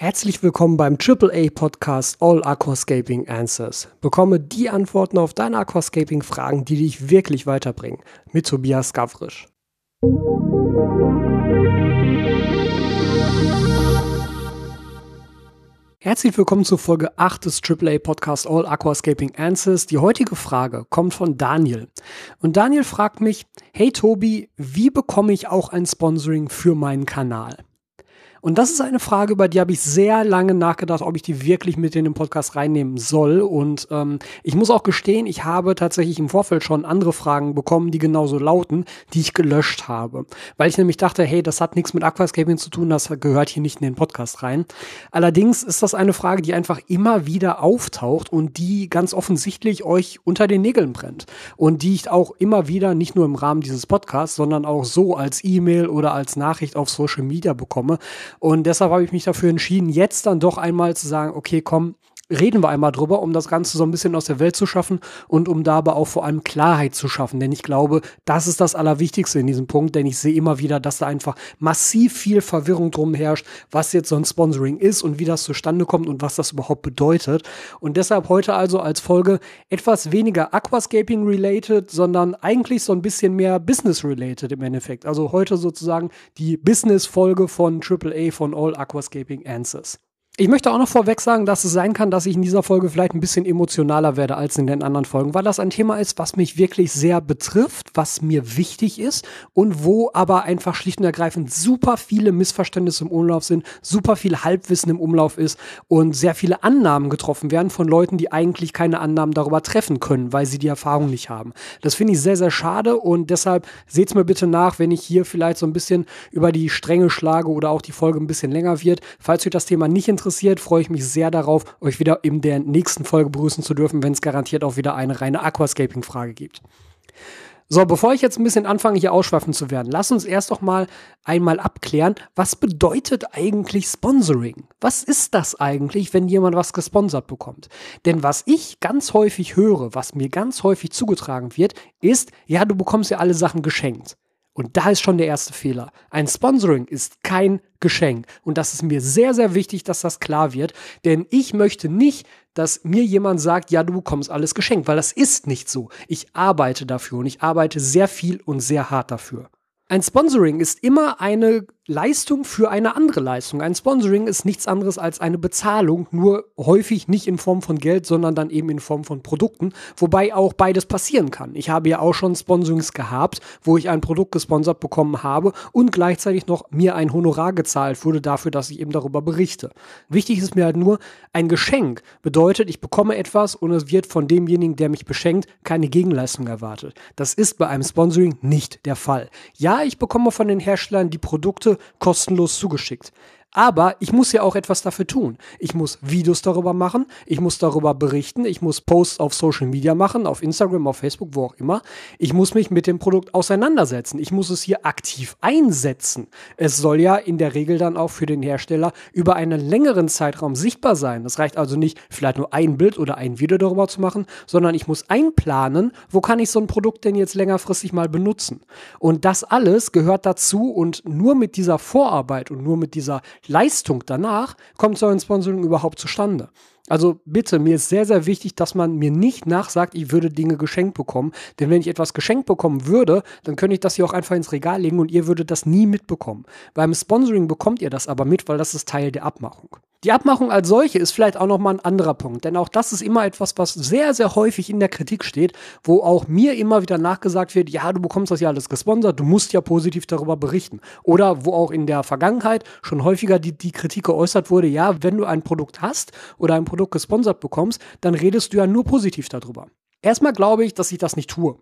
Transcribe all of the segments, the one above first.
Herzlich willkommen beim AAA Podcast All Aquascaping Answers. Bekomme die Antworten auf deine Aquascaping Fragen, die dich wirklich weiterbringen. Mit Tobias Gavrisch. Herzlich willkommen zur Folge 8 des AAA Podcast All Aquascaping Answers. Die heutige Frage kommt von Daniel. Und Daniel fragt mich, hey Tobi, wie bekomme ich auch ein Sponsoring für meinen Kanal? Und das ist eine Frage, über die habe ich sehr lange nachgedacht, ob ich die wirklich mit in den Podcast reinnehmen soll. Und ähm, ich muss auch gestehen, ich habe tatsächlich im Vorfeld schon andere Fragen bekommen, die genauso lauten, die ich gelöscht habe. Weil ich nämlich dachte, hey, das hat nichts mit Aquascaping zu tun, das gehört hier nicht in den Podcast rein. Allerdings ist das eine Frage, die einfach immer wieder auftaucht und die ganz offensichtlich euch unter den Nägeln brennt. Und die ich auch immer wieder, nicht nur im Rahmen dieses Podcasts, sondern auch so als E-Mail oder als Nachricht auf Social Media bekomme. Und deshalb habe ich mich dafür entschieden, jetzt dann doch einmal zu sagen, okay, komm, reden wir einmal drüber, um das Ganze so ein bisschen aus der Welt zu schaffen und um dabei auch vor allem Klarheit zu schaffen. Denn ich glaube, das ist das Allerwichtigste in diesem Punkt, denn ich sehe immer wieder, dass da einfach massiv viel Verwirrung drum herrscht, was jetzt so ein Sponsoring ist und wie das zustande kommt und was das überhaupt bedeutet. Und deshalb heute also als Folge etwas weniger Aquascaping related, sondern eigentlich so ein bisschen mehr Business related im Endeffekt. Also heute sozusagen die Business-Folge von AAA von All Aquascaping Answers. Ich möchte auch noch vorweg sagen, dass es sein kann, dass ich in dieser Folge vielleicht ein bisschen emotionaler werde als in den anderen Folgen, weil das ein Thema ist, was mich wirklich sehr betrifft, was mir wichtig ist und wo aber einfach schlicht und ergreifend super viele Missverständnisse im Umlauf sind, super viel Halbwissen im Umlauf ist und sehr viele Annahmen getroffen werden von Leuten, die eigentlich keine Annahmen darüber treffen können, weil sie die Erfahrung nicht haben. Das finde ich sehr, sehr schade und deshalb seht's mir bitte nach, wenn ich hier vielleicht so ein bisschen über die Stränge schlage oder auch die Folge ein bisschen länger wird. Falls euch das Thema nicht interessiert, interessiert, freue ich mich sehr darauf, euch wieder in der nächsten Folge begrüßen zu dürfen, wenn es garantiert auch wieder eine reine Aquascaping-Frage gibt. So, bevor ich jetzt ein bisschen anfange, hier ausschweifen zu werden, lass uns erst doch mal einmal abklären, was bedeutet eigentlich Sponsoring? Was ist das eigentlich, wenn jemand was gesponsert bekommt? Denn was ich ganz häufig höre, was mir ganz häufig zugetragen wird, ist, ja, du bekommst ja alle Sachen geschenkt. Und da ist schon der erste Fehler. Ein Sponsoring ist kein Geschenk. Und das ist mir sehr, sehr wichtig, dass das klar wird. Denn ich möchte nicht, dass mir jemand sagt, ja, du bekommst alles geschenkt, weil das ist nicht so. Ich arbeite dafür und ich arbeite sehr viel und sehr hart dafür. Ein Sponsoring ist immer eine Leistung für eine andere Leistung. Ein Sponsoring ist nichts anderes als eine Bezahlung, nur häufig nicht in Form von Geld, sondern dann eben in Form von Produkten, wobei auch beides passieren kann. Ich habe ja auch schon Sponsorings gehabt, wo ich ein Produkt gesponsert bekommen habe und gleichzeitig noch mir ein Honorar gezahlt wurde dafür, dass ich eben darüber berichte. Wichtig ist mir halt nur, ein Geschenk bedeutet, ich bekomme etwas und es wird von demjenigen, der mich beschenkt, keine Gegenleistung erwartet. Das ist bei einem Sponsoring nicht der Fall. Ja, ich bekomme von den Herstellern die Produkte kostenlos zugeschickt. Aber ich muss ja auch etwas dafür tun. Ich muss Videos darüber machen, ich muss darüber berichten, ich muss Posts auf Social Media machen, auf Instagram, auf Facebook, wo auch immer. Ich muss mich mit dem Produkt auseinandersetzen. Ich muss es hier aktiv einsetzen. Es soll ja in der Regel dann auch für den Hersteller über einen längeren Zeitraum sichtbar sein. Das reicht also nicht, vielleicht nur ein Bild oder ein Video darüber zu machen, sondern ich muss einplanen, wo kann ich so ein Produkt denn jetzt längerfristig mal benutzen. Und das alles gehört dazu und nur mit dieser Vorarbeit und nur mit dieser Leistung danach kommt so ein Sponsoring überhaupt zustande. Also bitte, mir ist sehr, sehr wichtig, dass man mir nicht nachsagt, ich würde Dinge geschenkt bekommen. Denn wenn ich etwas geschenkt bekommen würde, dann könnte ich das hier auch einfach ins Regal legen und ihr würdet das nie mitbekommen. Beim Sponsoring bekommt ihr das aber mit, weil das ist Teil der Abmachung. Die Abmachung als solche ist vielleicht auch nochmal ein anderer Punkt, denn auch das ist immer etwas, was sehr, sehr häufig in der Kritik steht, wo auch mir immer wieder nachgesagt wird, ja, du bekommst das ja alles gesponsert, du musst ja positiv darüber berichten. Oder wo auch in der Vergangenheit schon häufiger die, die Kritik geäußert wurde, ja, wenn du ein Produkt hast oder ein Produkt gesponsert bekommst, dann redest du ja nur positiv darüber. Erstmal glaube ich, dass ich das nicht tue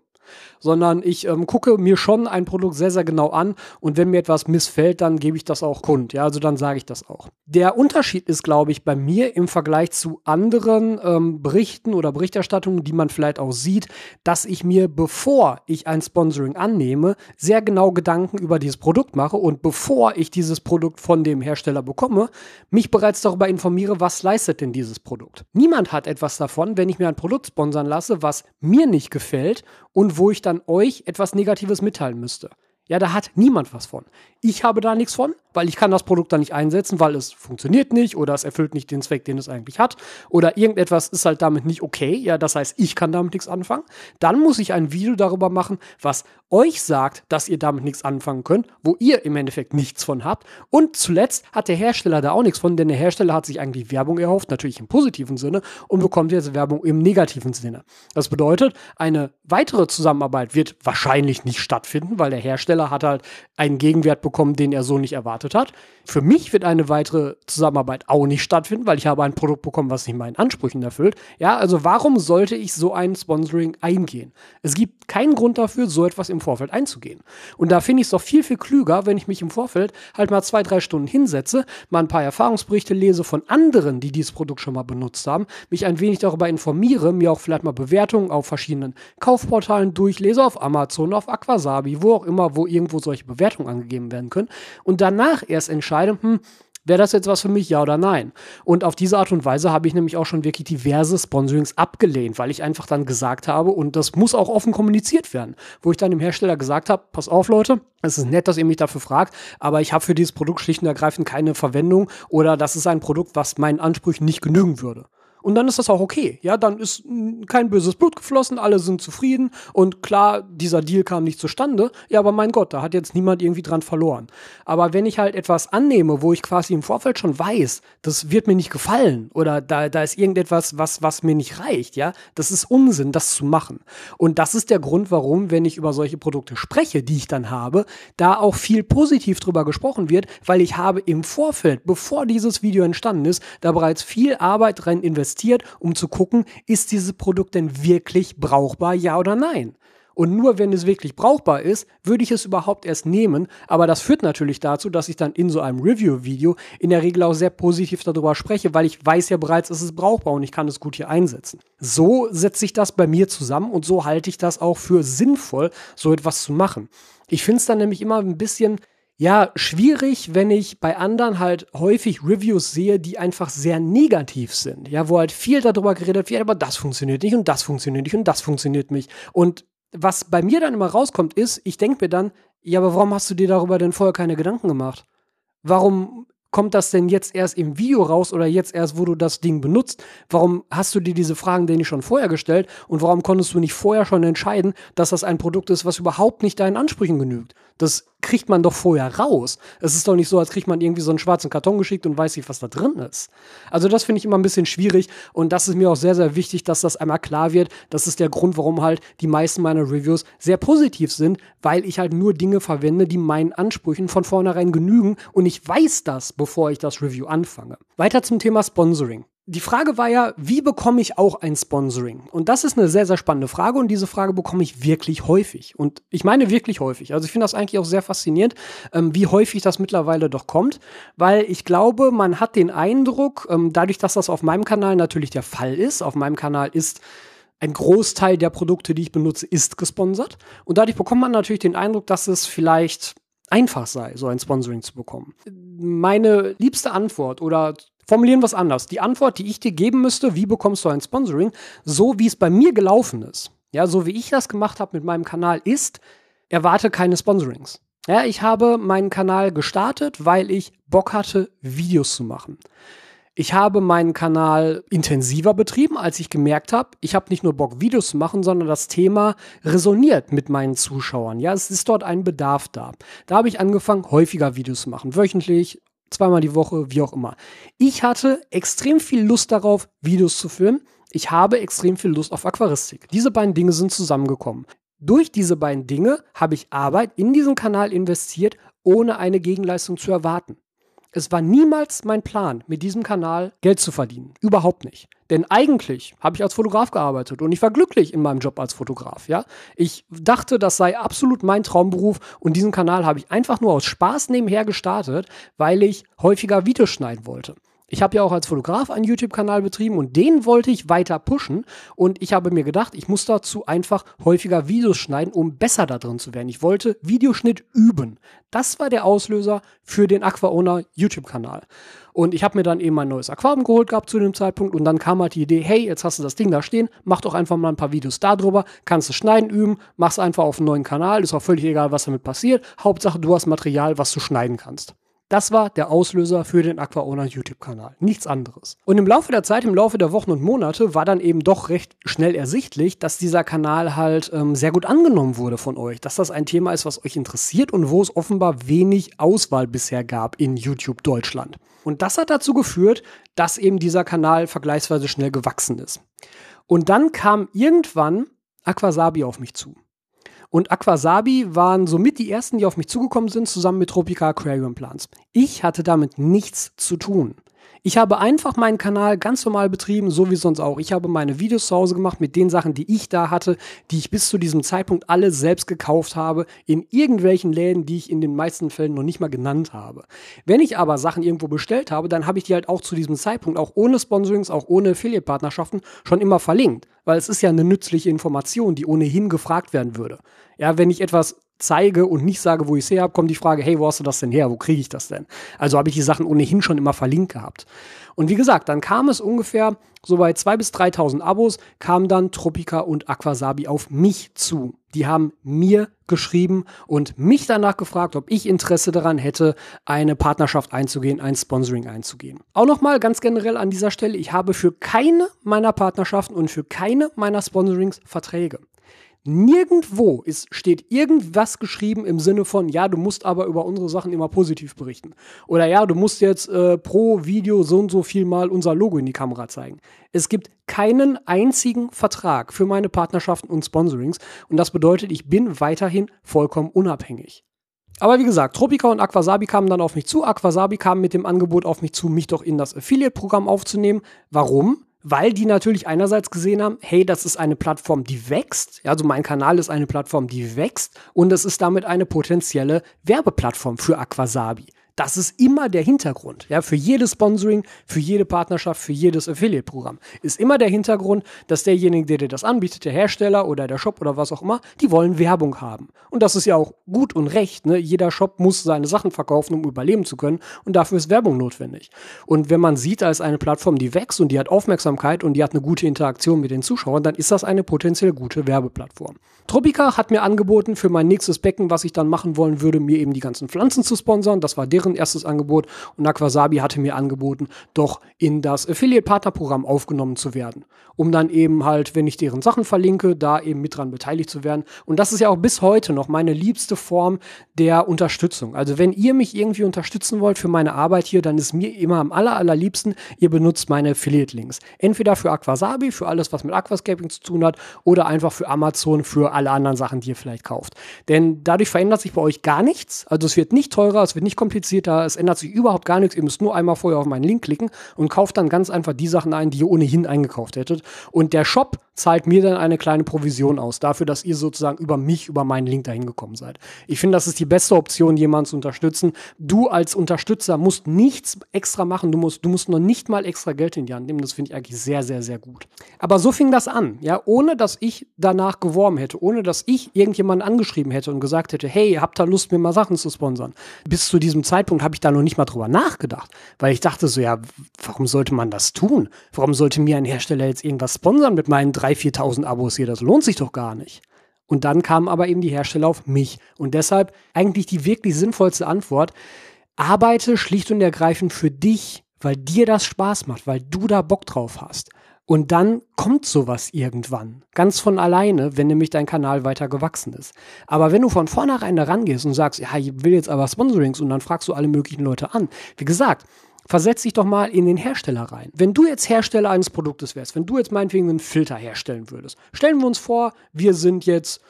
sondern ich ähm, gucke mir schon ein Produkt sehr, sehr genau an und wenn mir etwas missfällt, dann gebe ich das auch kund. Ja, also dann sage ich das auch. Der Unterschied ist, glaube ich, bei mir im Vergleich zu anderen ähm, Berichten oder Berichterstattungen, die man vielleicht auch sieht, dass ich mir, bevor ich ein Sponsoring annehme, sehr genau Gedanken über dieses Produkt mache und bevor ich dieses Produkt von dem Hersteller bekomme, mich bereits darüber informiere, was leistet denn dieses Produkt. Niemand hat etwas davon, wenn ich mir ein Produkt sponsern lasse, was mir nicht gefällt und wo ich dann euch etwas Negatives mitteilen müsste. Ja, da hat niemand was von. Ich habe da nichts von, weil ich kann das Produkt dann nicht einsetzen, weil es funktioniert nicht oder es erfüllt nicht den Zweck, den es eigentlich hat oder irgendetwas ist halt damit nicht okay. Ja, das heißt, ich kann damit nichts anfangen. Dann muss ich ein Video darüber machen, was euch sagt, dass ihr damit nichts anfangen könnt, wo ihr im Endeffekt nichts von habt. Und zuletzt hat der Hersteller da auch nichts von, denn der Hersteller hat sich eigentlich Werbung erhofft, natürlich im positiven Sinne, und bekommt jetzt Werbung im negativen Sinne. Das bedeutet, eine weitere Zusammenarbeit wird wahrscheinlich nicht stattfinden, weil der Hersteller hat halt einen Gegenwert bekommen, den er so nicht erwartet hat. Für mich wird eine weitere Zusammenarbeit auch nicht stattfinden, weil ich habe ein Produkt bekommen, was nicht meinen Ansprüchen erfüllt. Ja, also warum sollte ich so ein Sponsoring eingehen? Es gibt keinen Grund dafür, so etwas im Vorfeld einzugehen. Und da finde ich es doch viel, viel klüger, wenn ich mich im Vorfeld halt mal zwei, drei Stunden hinsetze, mal ein paar Erfahrungsberichte lese von anderen, die dieses Produkt schon mal benutzt haben, mich ein wenig darüber informiere, mir auch vielleicht mal Bewertungen auf verschiedenen Kaufportalen durchlese, auf Amazon, auf Aquasabi, wo auch immer, wo irgendwo solche Bewertungen angegeben werden können und danach erst entscheide, hm, Wäre das jetzt was für mich, ja oder nein? Und auf diese Art und Weise habe ich nämlich auch schon wirklich diverse Sponsorings abgelehnt, weil ich einfach dann gesagt habe, und das muss auch offen kommuniziert werden, wo ich dann dem Hersteller gesagt habe, pass auf Leute, es ist nett, dass ihr mich dafür fragt, aber ich habe für dieses Produkt schlicht und ergreifend keine Verwendung oder das ist ein Produkt, was meinen Ansprüchen nicht genügen würde. Und dann ist das auch okay. Ja, dann ist kein böses Blut geflossen, alle sind zufrieden und klar, dieser Deal kam nicht zustande. Ja, aber mein Gott, da hat jetzt niemand irgendwie dran verloren. Aber wenn ich halt etwas annehme, wo ich quasi im Vorfeld schon weiß, das wird mir nicht gefallen oder da, da ist irgendetwas, was, was mir nicht reicht, ja, das ist Unsinn, das zu machen. Und das ist der Grund, warum, wenn ich über solche Produkte spreche, die ich dann habe, da auch viel positiv drüber gesprochen wird, weil ich habe im Vorfeld, bevor dieses Video entstanden ist, da bereits viel Arbeit rein investiert investiert, um zu gucken, ist dieses Produkt denn wirklich brauchbar, ja oder nein? Und nur wenn es wirklich brauchbar ist, würde ich es überhaupt erst nehmen. Aber das führt natürlich dazu, dass ich dann in so einem Review-Video in der Regel auch sehr positiv darüber spreche, weil ich weiß ja bereits, es ist brauchbar und ich kann es gut hier einsetzen. So setze ich das bei mir zusammen und so halte ich das auch für sinnvoll, so etwas zu machen. Ich finde es dann nämlich immer ein bisschen ja, schwierig, wenn ich bei anderen halt häufig Reviews sehe, die einfach sehr negativ sind. Ja, wo halt viel darüber geredet wird, aber das funktioniert nicht und das funktioniert nicht und das funktioniert nicht. Und was bei mir dann immer rauskommt, ist, ich denke mir dann, ja, aber warum hast du dir darüber denn vorher keine Gedanken gemacht? Warum kommt das denn jetzt erst im Video raus oder jetzt erst, wo du das Ding benutzt? Warum hast du dir diese Fragen denn nicht schon vorher gestellt und warum konntest du nicht vorher schon entscheiden, dass das ein Produkt ist, was überhaupt nicht deinen Ansprüchen genügt? Das kriegt man doch vorher raus. Es ist doch nicht so, als kriegt man irgendwie so einen schwarzen Karton geschickt und weiß nicht, was da drin ist. Also das finde ich immer ein bisschen schwierig und das ist mir auch sehr, sehr wichtig, dass das einmal klar wird. Das ist der Grund, warum halt die meisten meiner Reviews sehr positiv sind, weil ich halt nur Dinge verwende, die meinen Ansprüchen von vornherein genügen und ich weiß das, bevor ich das Review anfange. Weiter zum Thema Sponsoring die Frage war ja, wie bekomme ich auch ein Sponsoring? Und das ist eine sehr, sehr spannende Frage und diese Frage bekomme ich wirklich häufig. Und ich meine wirklich häufig. Also ich finde das eigentlich auch sehr faszinierend, ähm, wie häufig das mittlerweile doch kommt, weil ich glaube, man hat den Eindruck, ähm, dadurch, dass das auf meinem Kanal natürlich der Fall ist, auf meinem Kanal ist ein Großteil der Produkte, die ich benutze, ist gesponsert. Und dadurch bekommt man natürlich den Eindruck, dass es vielleicht einfach sei, so ein Sponsoring zu bekommen. Meine liebste Antwort oder Formulieren wir es anders. Die Antwort, die ich dir geben müsste, wie bekommst du ein Sponsoring, so wie es bei mir gelaufen ist, ja, so wie ich das gemacht habe mit meinem Kanal, ist, erwarte keine Sponsorings. Ja, ich habe meinen Kanal gestartet, weil ich Bock hatte, Videos zu machen. Ich habe meinen Kanal intensiver betrieben, als ich gemerkt habe, ich habe nicht nur Bock, Videos zu machen, sondern das Thema resoniert mit meinen Zuschauern. Ja, es ist dort ein Bedarf da. Da habe ich angefangen, häufiger Videos zu machen, wöchentlich, zweimal die Woche, wie auch immer. Ich hatte extrem viel Lust darauf, Videos zu filmen. Ich habe extrem viel Lust auf Aquaristik. Diese beiden Dinge sind zusammengekommen. Durch diese beiden Dinge habe ich Arbeit in diesen Kanal investiert, ohne eine Gegenleistung zu erwarten. Es war niemals mein Plan, mit diesem Kanal Geld zu verdienen. Überhaupt nicht. Denn eigentlich habe ich als Fotograf gearbeitet und ich war glücklich in meinem Job als Fotograf, ja. Ich dachte, das sei absolut mein Traumberuf und diesen Kanal habe ich einfach nur aus Spaß nebenher gestartet, weil ich häufiger Videos schneiden wollte. Ich habe ja auch als Fotograf einen YouTube-Kanal betrieben und den wollte ich weiter pushen. Und ich habe mir gedacht, ich muss dazu einfach häufiger Videos schneiden, um besser da drin zu werden. Ich wollte Videoschnitt üben. Das war der Auslöser für den AquaOwner YouTube-Kanal. Und ich habe mir dann eben mein neues Aquarium geholt gehabt zu dem Zeitpunkt und dann kam halt die Idee, hey, jetzt hast du das Ding da stehen, mach doch einfach mal ein paar Videos darüber, kannst du schneiden üben, mach's einfach auf einen neuen Kanal, ist auch völlig egal, was damit passiert. Hauptsache, du hast Material, was du schneiden kannst. Das war der Auslöser für den AquaOwner YouTube-Kanal. Nichts anderes. Und im Laufe der Zeit, im Laufe der Wochen und Monate war dann eben doch recht schnell ersichtlich, dass dieser Kanal halt ähm, sehr gut angenommen wurde von euch. Dass das ein Thema ist, was euch interessiert und wo es offenbar wenig Auswahl bisher gab in YouTube Deutschland. Und das hat dazu geführt, dass eben dieser Kanal vergleichsweise schnell gewachsen ist. Und dann kam irgendwann Aquasabi auf mich zu. Und Aquasabi waren somit die ersten, die auf mich zugekommen sind, zusammen mit Tropica Aquarium Plants. Ich hatte damit nichts zu tun. Ich habe einfach meinen Kanal ganz normal betrieben, so wie sonst auch. Ich habe meine Videos zu Hause gemacht mit den Sachen, die ich da hatte, die ich bis zu diesem Zeitpunkt alle selbst gekauft habe, in irgendwelchen Läden, die ich in den meisten Fällen noch nicht mal genannt habe. Wenn ich aber Sachen irgendwo bestellt habe, dann habe ich die halt auch zu diesem Zeitpunkt, auch ohne Sponsorings, auch ohne Affiliate-Partnerschaften, schon immer verlinkt. Weil es ist ja eine nützliche Information, die ohnehin gefragt werden würde. Ja, wenn ich etwas zeige und nicht sage, wo ich es her habe, kommt die Frage, hey, wo hast du das denn her? Wo kriege ich das denn? Also habe ich die Sachen ohnehin schon immer verlinkt gehabt. Und wie gesagt, dann kam es ungefähr so bei 2.000 bis 3.000 Abos, kamen dann Tropica und Aquasabi auf mich zu. Die haben mir geschrieben und mich danach gefragt, ob ich Interesse daran hätte, eine Partnerschaft einzugehen, ein Sponsoring einzugehen. Auch nochmal ganz generell an dieser Stelle, ich habe für keine meiner Partnerschaften und für keine meiner Sponsorings Verträge. Nirgendwo ist, steht irgendwas geschrieben im Sinne von, ja, du musst aber über unsere Sachen immer positiv berichten. Oder ja, du musst jetzt äh, pro Video so und so viel mal unser Logo in die Kamera zeigen. Es gibt keinen einzigen Vertrag für meine Partnerschaften und Sponsorings. Und das bedeutet, ich bin weiterhin vollkommen unabhängig. Aber wie gesagt, Tropica und Aquasabi kamen dann auf mich zu. Aquasabi kam mit dem Angebot auf mich zu, mich doch in das Affiliate-Programm aufzunehmen. Warum? Weil die natürlich einerseits gesehen haben, hey, das ist eine Plattform, die wächst. Ja, also mein Kanal ist eine Plattform, die wächst und es ist damit eine potenzielle Werbeplattform für Aquasabi. Das ist immer der Hintergrund. Ja, für jedes Sponsoring, für jede Partnerschaft, für jedes Affiliate-Programm ist immer der Hintergrund, dass derjenige, der dir das anbietet, der Hersteller oder der Shop oder was auch immer, die wollen Werbung haben. Und das ist ja auch gut und recht. Ne? Jeder Shop muss seine Sachen verkaufen, um überleben zu können. Und dafür ist Werbung notwendig. Und wenn man sieht, ist eine Plattform, die wächst und die hat Aufmerksamkeit und die hat eine gute Interaktion mit den Zuschauern, dann ist das eine potenziell gute Werbeplattform. Tropica hat mir angeboten, für mein nächstes Becken, was ich dann machen wollen würde, mir eben die ganzen Pflanzen zu sponsern. Das war deren erstes Angebot. Und Aquasabi hatte mir angeboten, doch in das Affiliate-Partner-Programm aufgenommen zu werden. Um dann eben halt, wenn ich deren Sachen verlinke, da eben mit dran beteiligt zu werden. Und das ist ja auch bis heute noch meine liebste Form der Unterstützung. Also wenn ihr mich irgendwie unterstützen wollt für meine Arbeit hier, dann ist mir immer am aller, allerliebsten, ihr benutzt meine Affiliate-Links. Entweder für Aquasabi, für alles, was mit Aquascaping zu tun hat, oder einfach für Amazon, für alle anderen Sachen, die ihr vielleicht kauft. Denn dadurch verändert sich bei euch gar nichts. Also es wird nicht teurer, es wird nicht komplizierter, es ändert sich überhaupt gar nichts. Ihr müsst nur einmal vorher auf meinen Link klicken und kauft dann ganz einfach die Sachen ein, die ihr ohnehin eingekauft hättet. Und der Shop zahlt mir dann eine kleine Provision aus, dafür, dass ihr sozusagen über mich, über meinen Link dahin gekommen seid. Ich finde, das ist die beste Option, jemanden zu unterstützen. Du als Unterstützer musst nichts extra machen, du musst, du musst noch nicht mal extra Geld in die Hand nehmen. Das finde ich eigentlich sehr, sehr, sehr gut. Aber so fing das an, ja, ohne dass ich danach geworben hätte, ohne dass ich irgendjemanden angeschrieben hätte und gesagt hätte, hey, habt ihr Lust, mir mal Sachen zu sponsern? Bis zu diesem Zeitpunkt habe ich da noch nicht mal drüber nachgedacht, weil ich dachte so, ja, warum sollte man das tun? Warum sollte mir ein Hersteller jetzt irgendwas sponsern mit meinen 3.000, 4.000 Abos hier? Das lohnt sich doch gar nicht. Und dann kamen aber eben die Hersteller auf mich. Und deshalb eigentlich die wirklich sinnvollste Antwort, arbeite schlicht und ergreifend für dich, weil dir das Spaß macht, weil du da Bock drauf hast. Und dann kommt sowas irgendwann. Ganz von alleine, wenn nämlich dein Kanal weiter gewachsen ist. Aber wenn du von vornherein da rangehst und sagst, ja, ich will jetzt aber Sponsorings und dann fragst du alle möglichen Leute an. Wie gesagt, versetz dich doch mal in den Hersteller rein. Wenn du jetzt Hersteller eines Produktes wärst, wenn du jetzt meinetwegen einen Filter herstellen würdest, stellen wir uns vor, wir sind jetzt,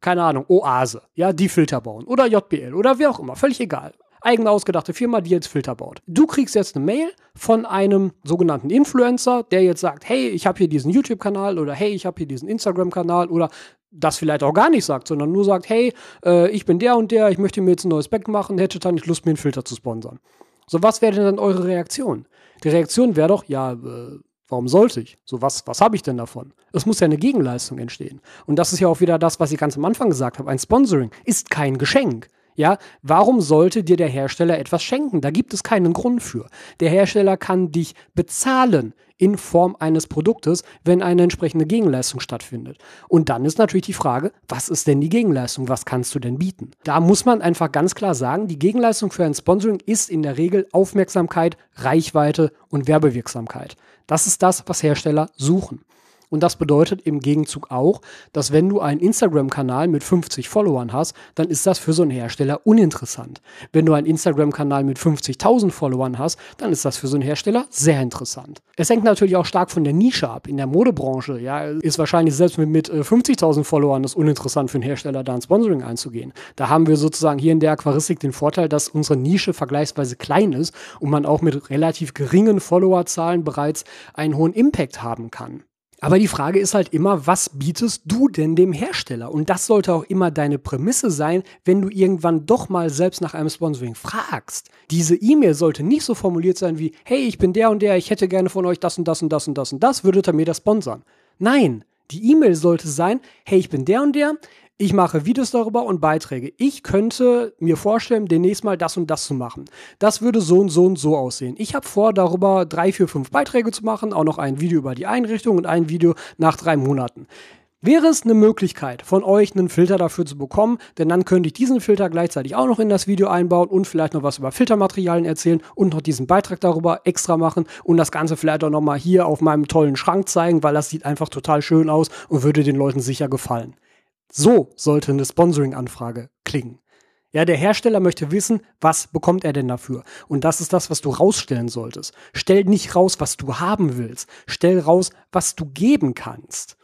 keine Ahnung, Oase, ja, die Filter bauen oder JBL oder wie auch immer, völlig egal eigene ausgedachte Firma, die jetzt Filter baut. Du kriegst jetzt eine Mail von einem sogenannten Influencer, der jetzt sagt, hey, ich habe hier diesen YouTube-Kanal oder hey, ich habe hier diesen Instagram-Kanal oder das vielleicht auch gar nicht sagt, sondern nur sagt, hey, äh, ich bin der und der, ich möchte mir jetzt ein neues Back machen, hätte dann nicht Lust, mir einen Filter zu sponsern. So, was wäre denn dann eure Reaktion? Die Reaktion wäre doch, ja, äh, Warum sollte ich? So, was, was habe ich denn davon? Es muss ja eine Gegenleistung entstehen. Und das ist ja auch wieder das, was ich ganz am Anfang gesagt habe. Ein Sponsoring ist kein Geschenk. Ja, warum sollte dir der Hersteller etwas schenken? Da gibt es keinen Grund für. Der Hersteller kann dich bezahlen in Form eines Produktes, wenn eine entsprechende Gegenleistung stattfindet. Und dann ist natürlich die Frage, was ist denn die Gegenleistung? Was kannst du denn bieten? Da muss man einfach ganz klar sagen, die Gegenleistung für ein Sponsoring ist in der Regel Aufmerksamkeit, Reichweite und Werbewirksamkeit. Das ist das, was Hersteller suchen. Und das bedeutet im Gegenzug auch, dass wenn du einen Instagram-Kanal mit 50 Followern hast, dann ist das für so einen Hersteller uninteressant. Wenn du einen Instagram-Kanal mit 50.000 Followern hast, dann ist das für so einen Hersteller sehr interessant. Es hängt natürlich auch stark von der Nische ab. In der Modebranche, ja, ist wahrscheinlich selbst mit, mit 50.000 äh, Followern es uninteressant für einen Hersteller, da ein Sponsoring einzugehen. Da haben wir sozusagen hier in der Aquaristik den Vorteil, dass unsere Nische vergleichsweise klein ist und man auch mit relativ geringen Followerzahlen bereits einen hohen Impact haben kann. Aber die Frage ist halt immer, was bietest du denn dem Hersteller? Und das sollte auch immer deine Prämisse sein, wenn du irgendwann doch mal selbst nach einem Sponsoring fragst. Diese E-Mail sollte nicht so formuliert sein wie, hey, ich bin der und der, ich hätte gerne von euch das und das und das und das und das, würdet ihr mir das sponsern? Nein, die E-Mail sollte sein, hey, ich bin der und der, ich mache Videos darüber und Beiträge. Ich könnte mir vorstellen, demnächst mal das und das zu machen. Das würde so und so und so aussehen. Ich habe vor, darüber drei, vier, fünf Beiträge zu machen, auch noch ein Video über die Einrichtung und ein Video nach drei Monaten. Wäre es eine Möglichkeit, von euch einen Filter dafür zu bekommen, denn dann könnte ich diesen Filter gleichzeitig auch noch in das Video einbauen und vielleicht noch was über Filtermaterialien erzählen und noch diesen Beitrag darüber extra machen und das Ganze vielleicht auch nochmal hier auf meinem tollen Schrank zeigen, weil das sieht einfach total schön aus und würde den Leuten sicher gefallen. So sollte eine Sponsoring-Anfrage klingen. Ja, der Hersteller möchte wissen, was bekommt er denn dafür? Und das ist das, was du rausstellen solltest. Stell nicht raus, was du haben willst. Stell raus, was du geben kannst.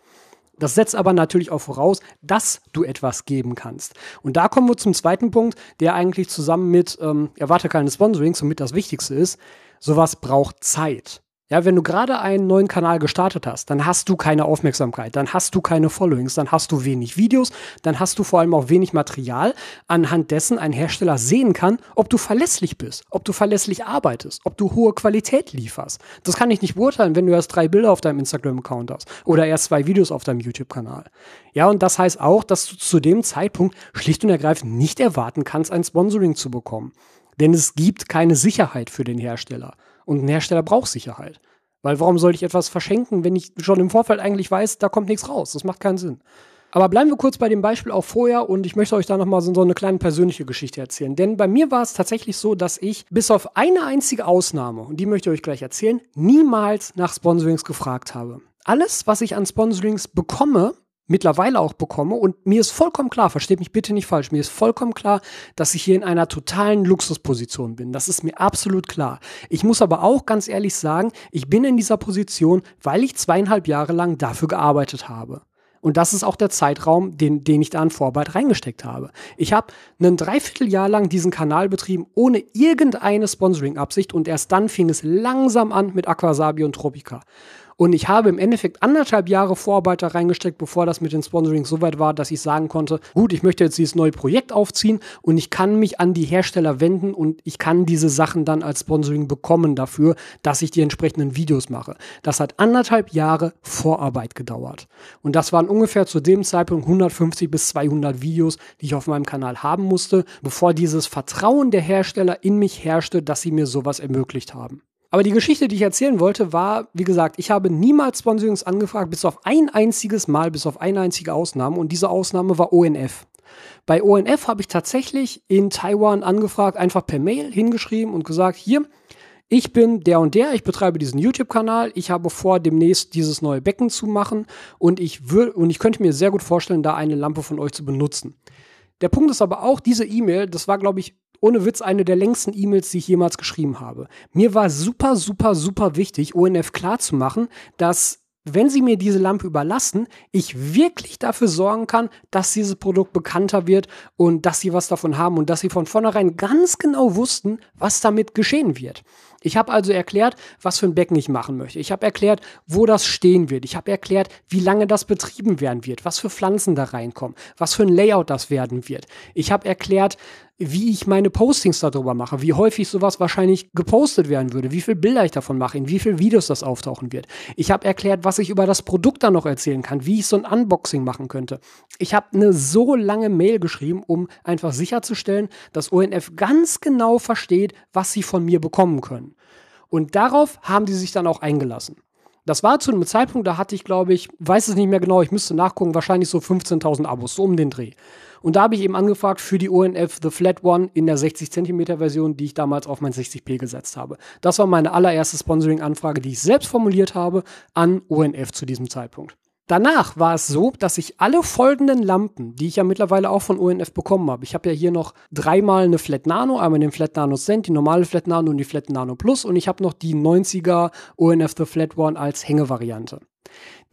Das setzt aber natürlich auch voraus, dass du etwas geben kannst. Und da kommen wir zum zweiten Punkt, der eigentlich zusammen mit ähm, Erwarte keine Sponsoring somit das Wichtigste ist. Sowas braucht Zeit. Ja, wenn du gerade einen neuen Kanal gestartet hast, dann hast du keine Aufmerksamkeit, dann hast du keine Followings, dann hast du wenig Videos, dann hast du vor allem auch wenig Material, anhand dessen ein Hersteller sehen kann, ob du verlässlich bist, ob du verlässlich arbeitest, ob du hohe Qualität lieferst. Das kann ich nicht beurteilen, wenn du erst drei Bilder auf deinem Instagram-Account hast oder erst zwei Videos auf deinem YouTube-Kanal. Ja, und das heißt auch, dass du zu dem Zeitpunkt schlicht und ergreifend nicht erwarten kannst, ein Sponsoring zu bekommen. Denn es gibt keine Sicherheit für den Hersteller. Und ein Hersteller braucht Sicherheit. Weil warum soll ich etwas verschenken, wenn ich schon im Vorfeld eigentlich weiß, da kommt nichts raus? Das macht keinen Sinn. Aber bleiben wir kurz bei dem Beispiel auch vorher und ich möchte euch da nochmal so, so eine kleine persönliche Geschichte erzählen. Denn bei mir war es tatsächlich so, dass ich bis auf eine einzige Ausnahme, und die möchte ich euch gleich erzählen, niemals nach Sponsorings gefragt habe. Alles, was ich an Sponsorings bekomme, mittlerweile auch bekomme. Und mir ist vollkommen klar, versteht mich bitte nicht falsch, mir ist vollkommen klar, dass ich hier in einer totalen Luxusposition bin. Das ist mir absolut klar. Ich muss aber auch ganz ehrlich sagen, ich bin in dieser Position, weil ich zweieinhalb Jahre lang dafür gearbeitet habe. Und das ist auch der Zeitraum, den, den ich da an Vorarbeit reingesteckt habe. Ich habe ein Dreivierteljahr lang diesen Kanal betrieben, ohne irgendeine Sponsoring-Absicht und erst dann fing es langsam an mit Aquasabi und Tropica. Und ich habe im Endeffekt anderthalb Jahre Vorarbeit da reingesteckt, bevor das mit den Sponsorings so weit war, dass ich sagen konnte, gut, ich möchte jetzt dieses neue Projekt aufziehen und ich kann mich an die Hersteller wenden und ich kann diese Sachen dann als Sponsoring bekommen dafür, dass ich die entsprechenden Videos mache. Das hat anderthalb Jahre Vorarbeit gedauert. Und das waren ungefähr zu dem Zeitpunkt 150 bis 200 Videos, die ich auf meinem Kanal haben musste, bevor dieses Vertrauen der Hersteller in mich herrschte, dass sie mir sowas ermöglicht haben. Aber die Geschichte, die ich erzählen wollte, war, wie gesagt, ich habe niemals Sponsorings angefragt, bis auf ein einziges Mal, bis auf eine einzige Ausnahme. Und diese Ausnahme war ONF. Bei ONF habe ich tatsächlich in Taiwan angefragt, einfach per Mail hingeschrieben und gesagt, hier, ich bin der und der, ich betreibe diesen YouTube-Kanal, ich habe vor, demnächst dieses neue Becken zu machen und ich würde, und ich könnte mir sehr gut vorstellen, da eine Lampe von euch zu benutzen. Der Punkt ist aber auch, diese E-Mail, das war, glaube ich, ohne Witz eine der längsten E-Mails, die ich jemals geschrieben habe. Mir war super, super, super wichtig, ONF klar zu machen, dass wenn sie mir diese Lampe überlassen, ich wirklich dafür sorgen kann, dass dieses Produkt bekannter wird und dass sie was davon haben und dass sie von vornherein ganz genau wussten, was damit geschehen wird. Ich habe also erklärt, was für ein Becken ich machen möchte. Ich habe erklärt, wo das stehen wird. Ich habe erklärt, wie lange das betrieben werden wird, was für Pflanzen da reinkommen, was für ein Layout das werden wird. Ich habe erklärt, wie ich meine Postings darüber mache, wie häufig sowas wahrscheinlich gepostet werden würde, wie viele Bilder ich davon mache, in wie vielen Videos das auftauchen wird. Ich habe erklärt, was ich über das Produkt dann noch erzählen kann, wie ich so ein Unboxing machen könnte. Ich habe eine so lange Mail geschrieben, um einfach sicherzustellen, dass ONF ganz genau versteht, was sie von mir bekommen können. Und darauf haben die sich dann auch eingelassen. Das war zu einem Zeitpunkt, da hatte ich, glaube ich, weiß es nicht mehr genau, ich müsste nachgucken, wahrscheinlich so 15.000 Abos, so um den Dreh. Und da habe ich eben angefragt für die ONF The Flat One in der 60 cm Version, die ich damals auf mein 60p gesetzt habe. Das war meine allererste Sponsoring-Anfrage, die ich selbst formuliert habe an ONF zu diesem Zeitpunkt. Danach war es so, dass ich alle folgenden Lampen, die ich ja mittlerweile auch von ONF bekommen habe, ich habe ja hier noch dreimal eine Flat Nano, einmal den Flat Nano Cent, die normale Flat Nano und die Flat Nano Plus und ich habe noch die 90er ONF The Flat One als Hängevariante.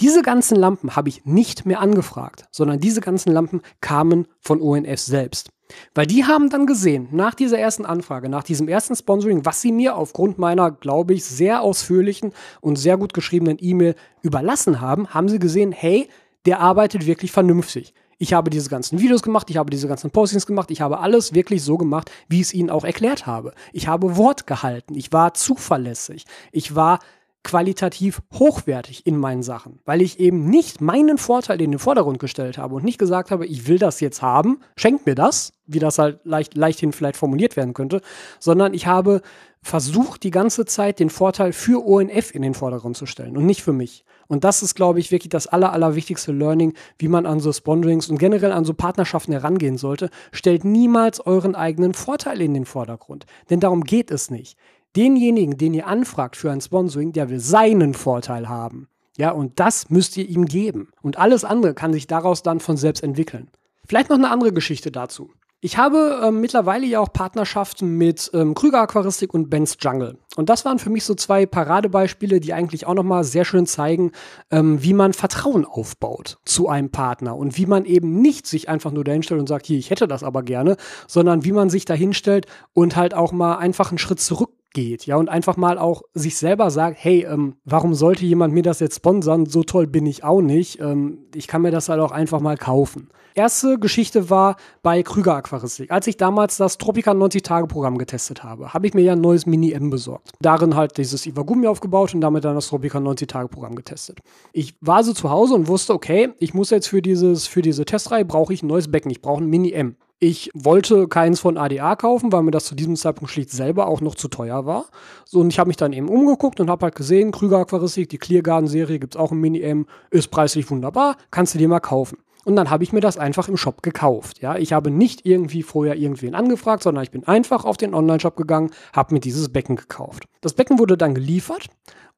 Diese ganzen Lampen habe ich nicht mehr angefragt, sondern diese ganzen Lampen kamen von ONF selbst. Weil die haben dann gesehen, nach dieser ersten Anfrage, nach diesem ersten Sponsoring, was sie mir aufgrund meiner, glaube ich, sehr ausführlichen und sehr gut geschriebenen E-Mail überlassen haben, haben sie gesehen, hey, der arbeitet wirklich vernünftig. Ich habe diese ganzen Videos gemacht, ich habe diese ganzen Postings gemacht, ich habe alles wirklich so gemacht, wie ich es ihnen auch erklärt habe. Ich habe Wort gehalten, ich war zuverlässig, ich war qualitativ hochwertig in meinen Sachen, weil ich eben nicht meinen Vorteil in den Vordergrund gestellt habe und nicht gesagt habe, ich will das jetzt haben, schenkt mir das, wie das halt leicht, leichthin vielleicht formuliert werden könnte, sondern ich habe versucht, die ganze Zeit den Vorteil für ONF in den Vordergrund zu stellen und nicht für mich. Und das ist, glaube ich, wirklich das aller, allerwichtigste Learning, wie man an so Sponsorings und generell an so Partnerschaften herangehen sollte. Stellt niemals euren eigenen Vorteil in den Vordergrund. Denn darum geht es nicht denjenigen, den ihr anfragt für ein Sponsoring, der will seinen Vorteil haben. Ja, und das müsst ihr ihm geben. Und alles andere kann sich daraus dann von selbst entwickeln. Vielleicht noch eine andere Geschichte dazu. Ich habe ähm, mittlerweile ja auch Partnerschaften mit ähm, Krüger Aquaristik und Ben's Jungle. Und das waren für mich so zwei Paradebeispiele, die eigentlich auch nochmal sehr schön zeigen, ähm, wie man Vertrauen aufbaut zu einem Partner und wie man eben nicht sich einfach nur dahinstellt und sagt, hier, ich hätte das aber gerne, sondern wie man sich dahinstellt und halt auch mal einfach einen Schritt zurück geht, ja, und einfach mal auch sich selber sagt, hey, ähm, warum sollte jemand mir das jetzt sponsern? So toll bin ich auch nicht. Ähm, ich kann mir das halt auch einfach mal kaufen. Erste Geschichte war bei Krüger Aquaristik. Als ich damals das Tropica 90-Tage-Programm getestet habe, habe ich mir ja ein neues Mini-M besorgt. Darin halt dieses Iwagumi aufgebaut und damit dann das Tropica 90-Tage-Programm getestet. Ich war so zu Hause und wusste, okay, ich muss jetzt für dieses, für diese Testreihe brauche ich ein neues Becken. Ich brauche ein Mini-M. Ich wollte keins von ADA kaufen, weil mir das zu diesem Zeitpunkt schlicht selber auch noch zu teuer war. So, und ich habe mich dann eben umgeguckt und habe halt gesehen, Krüger Aquaristik, die Cleargarden-Serie gibt es auch im Mini-M, ist preislich wunderbar, kannst du dir mal kaufen. Und dann habe ich mir das einfach im Shop gekauft. Ja, ich habe nicht irgendwie vorher irgendwen angefragt, sondern ich bin einfach auf den Online-Shop gegangen, habe mir dieses Becken gekauft. Das Becken wurde dann geliefert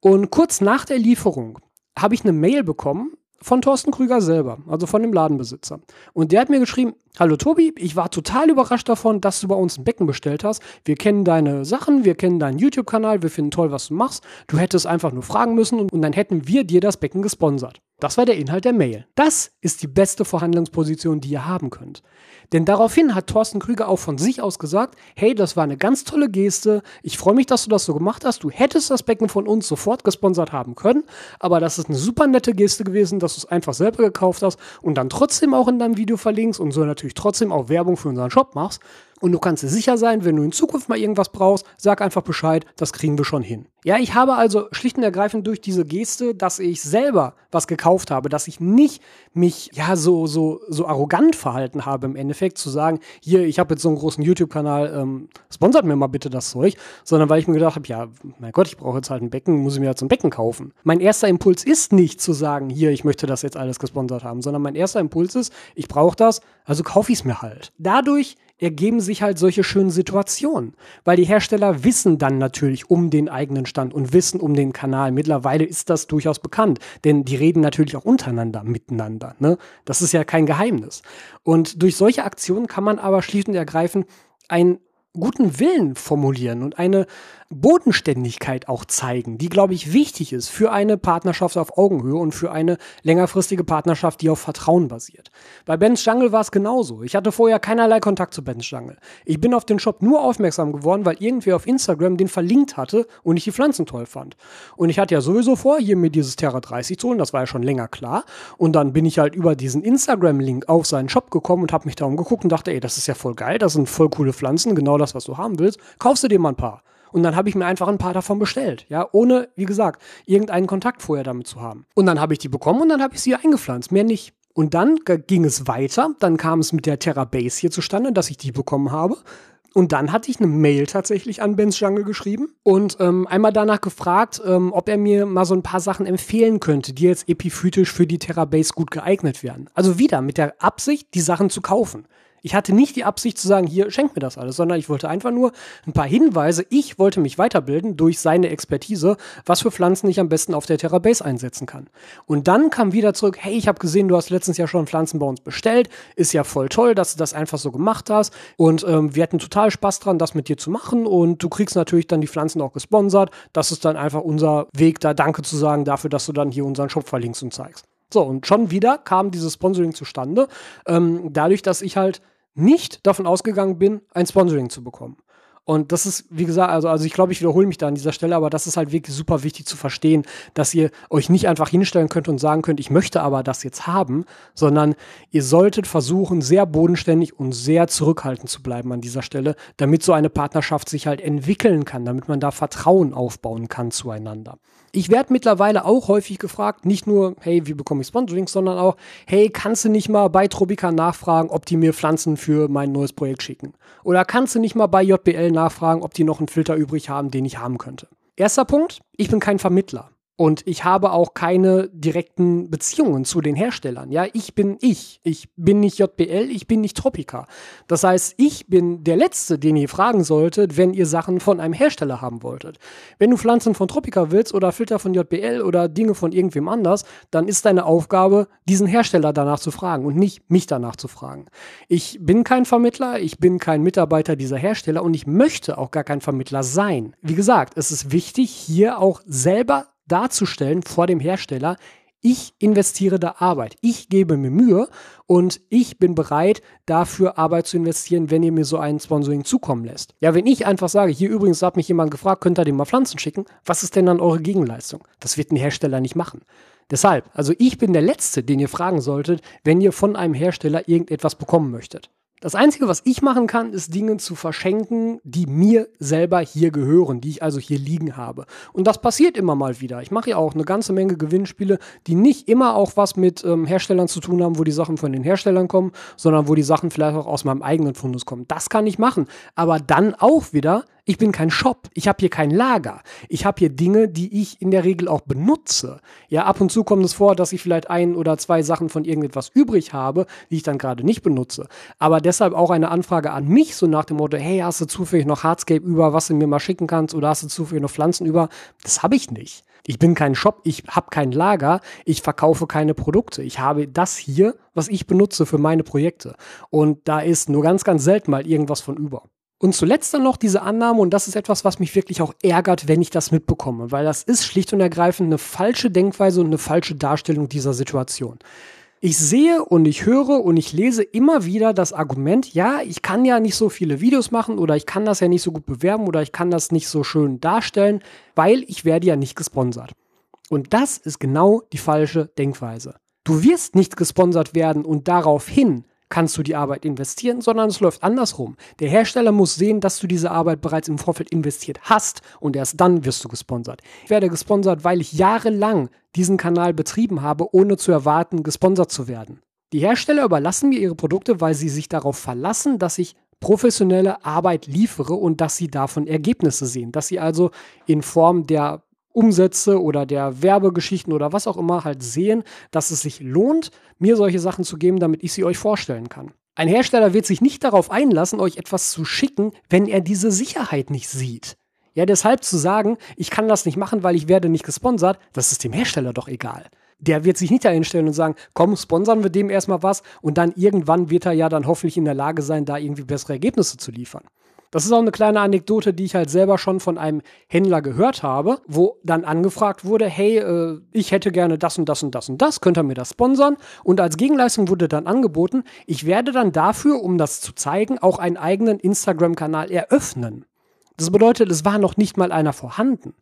und kurz nach der Lieferung habe ich eine Mail bekommen von Thorsten Krüger selber, also von dem Ladenbesitzer. Und der hat mir geschrieben, hallo Tobi, ich war total überrascht davon, dass du bei uns ein Becken bestellt hast. Wir kennen deine Sachen, wir kennen deinen YouTube-Kanal, wir finden toll, was du machst. Du hättest einfach nur fragen müssen und, dann hätten wir dir das Becken gesponsert. Das war der Inhalt der Mail. Das ist die beste Verhandlungsposition, die ihr haben könnt. Denn daraufhin hat Thorsten Krüger auch von sich aus gesagt, hey, das war eine ganz tolle Geste, ich freue mich, dass du das so gemacht hast, du hättest das Becken von uns sofort gesponsert haben können, aber das ist eine super nette Geste gewesen, dass du es einfach selber gekauft hast und dann trotzdem auch in deinem Video verlinkst und so natürlich trotzdem auch Werbung für unseren Shop machst. Und du kannst sicher sein, wenn du in Zukunft mal irgendwas brauchst, sag einfach Bescheid, das kriegen wir schon hin. Ja, ich habe also schlicht und ergreifend durch diese Geste, dass ich selber was gekauft habe, dass ich nicht mich ja so so so arrogant verhalten habe im Endeffekt zu sagen, hier, ich habe jetzt so einen großen YouTube-Kanal, ähm, sponsert mir mal bitte das Zeug, sondern weil ich mir gedacht habe, ja, mein Gott, ich brauche jetzt halt ein Becken, muss ich mir jetzt ein Becken kaufen. Mein erster Impuls ist nicht zu sagen, hier, ich möchte das jetzt alles gesponsert haben, sondern mein erster Impuls ist, ich brauche das, also kaufe ich es mir halt. Dadurch ergeben sich halt solche schönen Situationen, weil die Hersteller wissen dann natürlich um den eigenen Stand und wissen um den Kanal. Mittlerweile ist das durchaus bekannt, denn die reden natürlich auch untereinander miteinander. Ne? Das ist ja kein Geheimnis. Und durch solche Aktionen kann man aber schlicht und ergreifend ein guten Willen formulieren und eine Bodenständigkeit auch zeigen, die, glaube ich, wichtig ist für eine Partnerschaft auf Augenhöhe und für eine längerfristige Partnerschaft, die auf Vertrauen basiert. Bei Ben's Jungle war es genauso. Ich hatte vorher keinerlei Kontakt zu Ben's Jungle. Ich bin auf den Shop nur aufmerksam geworden, weil irgendwer auf Instagram den verlinkt hatte und ich die Pflanzen toll fand. Und ich hatte ja sowieso vor, hier mir dieses Terra 30 zu holen, das war ja schon länger klar. Und dann bin ich halt über diesen Instagram-Link auf seinen Shop gekommen und habe mich da umgeguckt und dachte, ey, das ist ja voll geil, das sind voll coole Pflanzen, genau das, was du haben willst. Kaufst du dir mal ein paar. Und dann habe ich mir einfach ein paar davon bestellt. Ja, ohne, wie gesagt, irgendeinen Kontakt vorher damit zu haben. Und dann habe ich die bekommen und dann habe ich sie eingepflanzt. Mehr nicht. Und dann ging es weiter. Dann kam es mit der Terra Base hier zustande, dass ich die bekommen habe. Und dann hatte ich eine Mail tatsächlich an Ben's Jungle geschrieben und ähm, einmal danach gefragt, ähm, ob er mir mal so ein paar Sachen empfehlen könnte, die jetzt epiphytisch für die Terra Base gut geeignet wären. Also wieder mit der Absicht, die Sachen zu kaufen. Ich hatte nicht die Absicht zu sagen, hier, schenk mir das alles, sondern ich wollte einfach nur ein paar Hinweise. Ich wollte mich weiterbilden durch seine Expertise, was für Pflanzen ich am besten auf der Terra Base einsetzen kann. Und dann kam wieder zurück, hey, ich habe gesehen, du hast letztens ja schon Pflanzen bei uns bestellt. Ist ja voll toll, dass du das einfach so gemacht hast. Und ähm, wir hatten total Spaß dran, das mit dir zu machen. Und du kriegst natürlich dann die Pflanzen auch gesponsert. Das ist dann einfach unser Weg, da Danke zu sagen dafür, dass du dann hier unseren Shop verlinkst und zeigst. So, und schon wieder kam dieses Sponsoring zustande, ähm, dadurch, dass ich halt nicht davon ausgegangen bin, ein Sponsoring zu bekommen. Und das ist, wie gesagt, also, also ich glaube, ich wiederhole mich da an dieser Stelle, aber das ist halt wirklich super wichtig zu verstehen, dass ihr euch nicht einfach hinstellen könnt und sagen könnt, ich möchte aber das jetzt haben, sondern ihr solltet versuchen, sehr bodenständig und sehr zurückhaltend zu bleiben an dieser Stelle, damit so eine Partnerschaft sich halt entwickeln kann, damit man da Vertrauen aufbauen kann zueinander. Ich werde mittlerweile auch häufig gefragt, nicht nur, hey, wie bekomme ich Sponsoring, sondern auch, hey, kannst du nicht mal bei Tropica nachfragen, ob die mir Pflanzen für mein neues Projekt schicken? Oder kannst du nicht mal bei JBL nachfragen, ob die noch einen Filter übrig haben, den ich haben könnte? Erster Punkt, ich bin kein Vermittler. Und ich habe auch keine direkten Beziehungen zu den Herstellern. Ja, ich bin ich. Ich bin nicht JBL, ich bin nicht Tropica. Das heißt, ich bin der Letzte, den ihr fragen solltet, wenn ihr Sachen von einem Hersteller haben wolltet. Wenn du Pflanzen von Tropica willst oder Filter von JBL oder Dinge von irgendwem anders, dann ist deine Aufgabe, diesen Hersteller danach zu fragen und nicht mich danach zu fragen. Ich bin kein Vermittler, ich bin kein Mitarbeiter dieser Hersteller und ich möchte auch gar kein Vermittler sein. Wie gesagt, es ist wichtig, hier auch selber darzustellen vor dem Hersteller, ich investiere da Arbeit, ich gebe mir Mühe und ich bin bereit, dafür Arbeit zu investieren, wenn ihr mir so ein Sponsoring zukommen lässt. Ja, wenn ich einfach sage, hier übrigens hat mich jemand gefragt, könnt ihr dem mal Pflanzen schicken, was ist denn dann eure Gegenleistung? Das wird ein Hersteller nicht machen. Deshalb, also ich bin der Letzte, den ihr fragen solltet, wenn ihr von einem Hersteller irgendetwas bekommen möchtet. Das Einzige, was ich machen kann, ist Dinge zu verschenken, die mir selber hier gehören, die ich also hier liegen habe. Und das passiert immer mal wieder. Ich mache ja auch eine ganze Menge Gewinnspiele, die nicht immer auch was mit ähm, Herstellern zu tun haben, wo die Sachen von den Herstellern kommen, sondern wo die Sachen vielleicht auch aus meinem eigenen Fundus kommen. Das kann ich machen. Aber dann auch wieder ich bin kein Shop. Ich habe hier kein Lager. Ich habe hier Dinge, die ich in der Regel auch benutze. Ja, ab und zu kommt es vor, dass ich vielleicht ein oder zwei Sachen von irgendetwas übrig habe, die ich dann gerade nicht benutze. Aber deshalb auch eine Anfrage an mich, so nach dem Motto, hey, hast du zufällig noch Hardscape über, was du mir mal schicken kannst, oder hast du zufällig noch Pflanzen über? Das habe ich nicht. Ich bin kein Shop, ich habe kein Lager, ich verkaufe keine Produkte. Ich habe das hier, was ich benutze für meine Projekte. Und da ist nur ganz, ganz selten mal irgendwas von über. Und zuletzt dann noch diese Annahme, und das ist etwas, was mich wirklich auch ärgert, wenn ich das mitbekomme, weil das ist schlicht und ergreifend eine falsche Denkweise und eine falsche Darstellung dieser Situation. Ich sehe und ich höre und ich lese immer wieder das Argument, ja, ich kann ja nicht so viele Videos machen oder ich kann das ja nicht so gut bewerben oder ich kann das nicht so schön darstellen, weil ich werde ja nicht gesponsert. Und das ist genau die falsche Denkweise. Du wirst nicht gesponsert werden und daraufhin kannst du die Arbeit investieren, sondern es läuft andersrum. Der Hersteller muss sehen, dass du diese Arbeit bereits im Vorfeld investiert hast und erst dann wirst du gesponsert. Ich werde gesponsert, weil ich jahrelang diesen Kanal betrieben habe, ohne zu erwarten, gesponsert zu werden. Die Hersteller überlassen mir ihre Produkte, weil sie sich darauf verlassen, dass ich professionelle Arbeit liefere und dass sie davon Ergebnisse sehen, dass sie also in Form der Umsätze oder der Werbegeschichten oder was auch immer halt sehen, dass es sich lohnt, mir solche Sachen zu geben, damit ich sie euch vorstellen kann. Ein Hersteller wird sich nicht darauf einlassen, euch etwas zu schicken, wenn er diese Sicherheit nicht sieht. Ja, deshalb zu sagen, ich kann das nicht machen, weil ich werde nicht gesponsert, das ist dem Hersteller doch egal. Der wird sich nicht dahinstellen und sagen, komm, sponsern wir dem erstmal was und dann irgendwann wird er ja dann hoffentlich in der Lage sein, da irgendwie bessere Ergebnisse zu liefern. Das ist auch eine kleine Anekdote, die ich halt selber schon von einem Händler gehört habe, wo dann angefragt wurde, hey, äh, ich hätte gerne das und das und das und das, könnt ihr mir das sponsern? Und als Gegenleistung wurde dann angeboten, ich werde dann dafür, um das zu zeigen, auch einen eigenen Instagram-Kanal eröffnen. Das bedeutet, es war noch nicht mal einer vorhanden.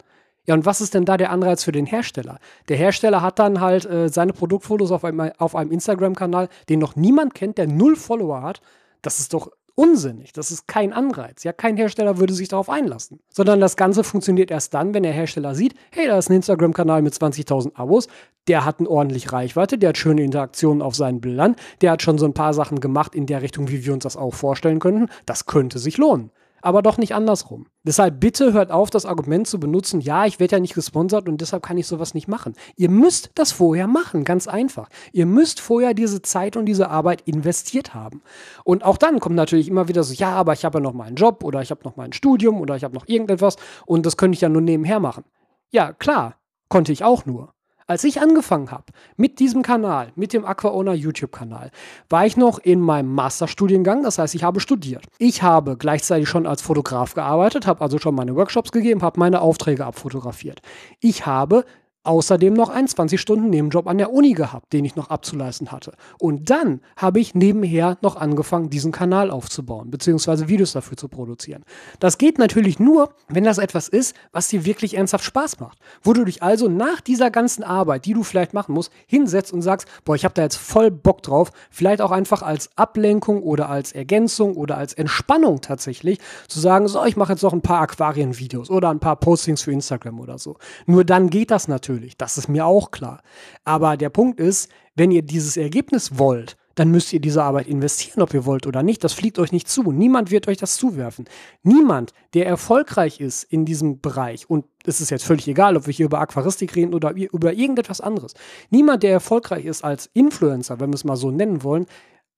Ja, und was ist denn da der Anreiz für den Hersteller? Der Hersteller hat dann halt äh, seine Produktfotos auf einem, auf einem Instagram-Kanal, den noch niemand kennt, der null Follower hat. Das ist doch unsinnig. Das ist kein Anreiz. Ja, kein Hersteller würde sich darauf einlassen. Sondern das Ganze funktioniert erst dann, wenn der Hersteller sieht, hey, da ist ein Instagram-Kanal mit 20.000 Abos, der hat eine ordentlich Reichweite, der hat schöne Interaktionen auf seinen Bildern, der hat schon so ein paar Sachen gemacht in der Richtung, wie wir uns das auch vorstellen könnten. Das könnte sich lohnen aber doch nicht andersrum. Deshalb bitte hört auf, das Argument zu benutzen, ja, ich werde ja nicht gesponsert und deshalb kann ich sowas nicht machen. Ihr müsst das vorher machen, ganz einfach. Ihr müsst vorher diese Zeit und diese Arbeit investiert haben. Und auch dann kommt natürlich immer wieder so, ja, aber ich habe ja noch mal einen Job oder ich habe noch mal ein Studium oder ich habe noch irgendetwas und das könnte ich ja nur nebenher machen. Ja, klar, konnte ich auch nur. Als ich angefangen habe mit diesem Kanal, mit dem AquaOwner YouTube-Kanal, war ich noch in meinem Masterstudiengang, das heißt, ich habe studiert. Ich habe gleichzeitig schon als Fotograf gearbeitet, habe also schon meine Workshops gegeben, habe meine Aufträge abfotografiert. Ich habe außerdem noch einen 20-Stunden-Nebenjob an der Uni gehabt, den ich noch abzuleisten hatte. Und dann habe ich nebenher noch angefangen, diesen Kanal aufzubauen, beziehungsweise Videos dafür zu produzieren. Das geht natürlich nur, wenn das etwas ist, was dir wirklich ernsthaft Spaß macht. Wo du dich also nach dieser ganzen Arbeit, die du vielleicht machen musst, hinsetzt und sagst, boah, ich habe da jetzt voll Bock drauf, vielleicht auch einfach als Ablenkung oder als Ergänzung oder als Entspannung tatsächlich, zu sagen, so, ich mache jetzt noch ein paar Aquarienvideos oder ein paar Postings für Instagram oder so. Nur dann geht das natürlich natürlich. Das ist mir auch klar. Aber der Punkt ist, wenn ihr dieses Ergebnis wollt, dann müsst ihr diese Arbeit investieren, ob ihr wollt oder nicht. Das fliegt euch nicht zu. Niemand wird euch das zuwerfen. Niemand, der erfolgreich ist in diesem Bereich, und es ist jetzt völlig egal, ob wir hier über Aquaristik reden oder über irgendetwas anderes. Niemand, der erfolgreich ist als Influencer, wenn wir es mal so nennen wollen,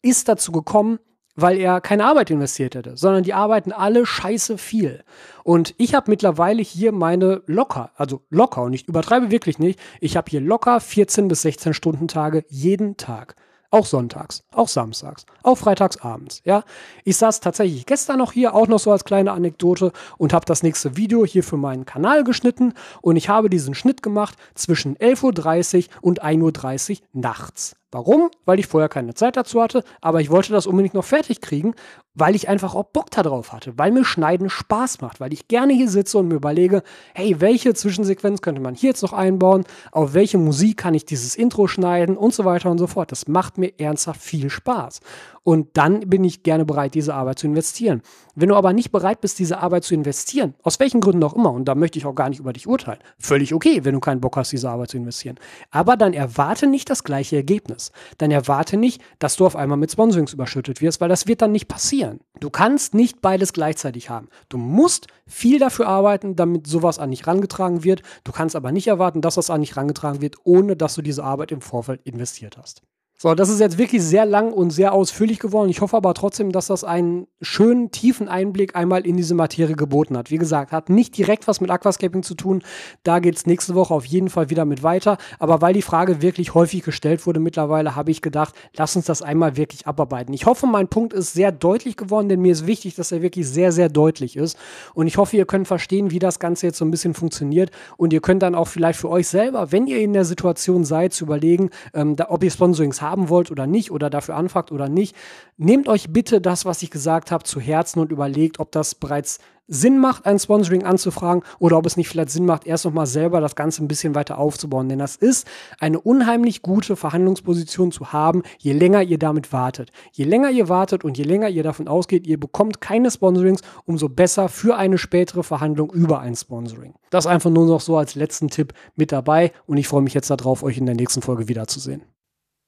ist dazu gekommen, weil er keine Arbeit investiert hätte, sondern die arbeiten alle scheiße viel. Und ich habe mittlerweile hier meine locker, also locker, und ich übertreibe wirklich nicht, ich habe hier locker 14 bis 16 Stunden Tage jeden Tag. Auch sonntags, auch samstags, auch freitags abends, ja. Ich saß tatsächlich gestern noch hier, auch noch so als kleine Anekdote und habe das nächste Video hier für meinen Kanal geschnitten und ich habe diesen Schnitt gemacht zwischen 11.30 Uhr und 1.30 Uhr nachts. Warum? Weil ich vorher keine Zeit dazu hatte, aber ich wollte das unbedingt noch fertig kriegen, weil ich einfach auch Bock darauf hatte, weil mir Schneiden Spaß macht, weil ich gerne hier sitze und mir überlege, hey, welche Zwischensequenz könnte man hier jetzt noch einbauen, auf welche Musik kann ich dieses Intro schneiden und so weiter und so fort. Das macht mir ernsthaft viel Spaß. Und dann bin ich gerne bereit, diese Arbeit zu investieren. Wenn du aber nicht bereit bist, diese Arbeit zu investieren, aus welchen Gründen auch immer, und da möchte ich auch gar nicht über dich urteilen, völlig okay, wenn du keinen Bock hast, diese Arbeit zu investieren. Aber dann erwarte nicht das gleiche Ergebnis. Dann erwarte nicht, dass du auf einmal mit Sponsorings überschüttet wirst, weil das wird dann nicht passieren. Du kannst nicht beides gleichzeitig haben. Du musst viel dafür arbeiten, damit sowas an dich rangetragen wird. Du kannst aber nicht erwarten, dass das an dich rangetragen wird, ohne dass du diese Arbeit im Vorfeld investiert hast. So, das ist jetzt wirklich sehr lang und sehr ausführlich geworden. Ich hoffe aber trotzdem, dass das einen schönen, tiefen Einblick einmal in diese Materie geboten hat. Wie gesagt, hat nicht direkt was mit Aquascaping zu tun. Da geht es nächste Woche auf jeden Fall wieder mit weiter. Aber weil die Frage wirklich häufig gestellt wurde mittlerweile, habe ich gedacht, lass uns das einmal wirklich abarbeiten. Ich hoffe, mein Punkt ist sehr deutlich geworden, denn mir ist wichtig, dass er wirklich sehr, sehr deutlich ist. Und ich hoffe, ihr könnt verstehen, wie das Ganze jetzt so ein bisschen funktioniert. Und ihr könnt dann auch vielleicht für euch selber, wenn ihr in der Situation seid, zu überlegen, ähm, da, ob ihr Sponsorings habt, haben wollt oder nicht oder dafür anfragt oder nicht, nehmt euch bitte das, was ich gesagt habe, zu Herzen und überlegt, ob das bereits Sinn macht, ein Sponsoring anzufragen oder ob es nicht vielleicht Sinn macht, erst nochmal selber das Ganze ein bisschen weiter aufzubauen. Denn das ist eine unheimlich gute Verhandlungsposition zu haben, je länger ihr damit wartet. Je länger ihr wartet und je länger ihr davon ausgeht, ihr bekommt keine Sponsorings, umso besser für eine spätere Verhandlung über ein Sponsoring. Das einfach nur noch so als letzten Tipp mit dabei und ich freue mich jetzt darauf, euch in der nächsten Folge wiederzusehen.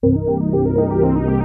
Música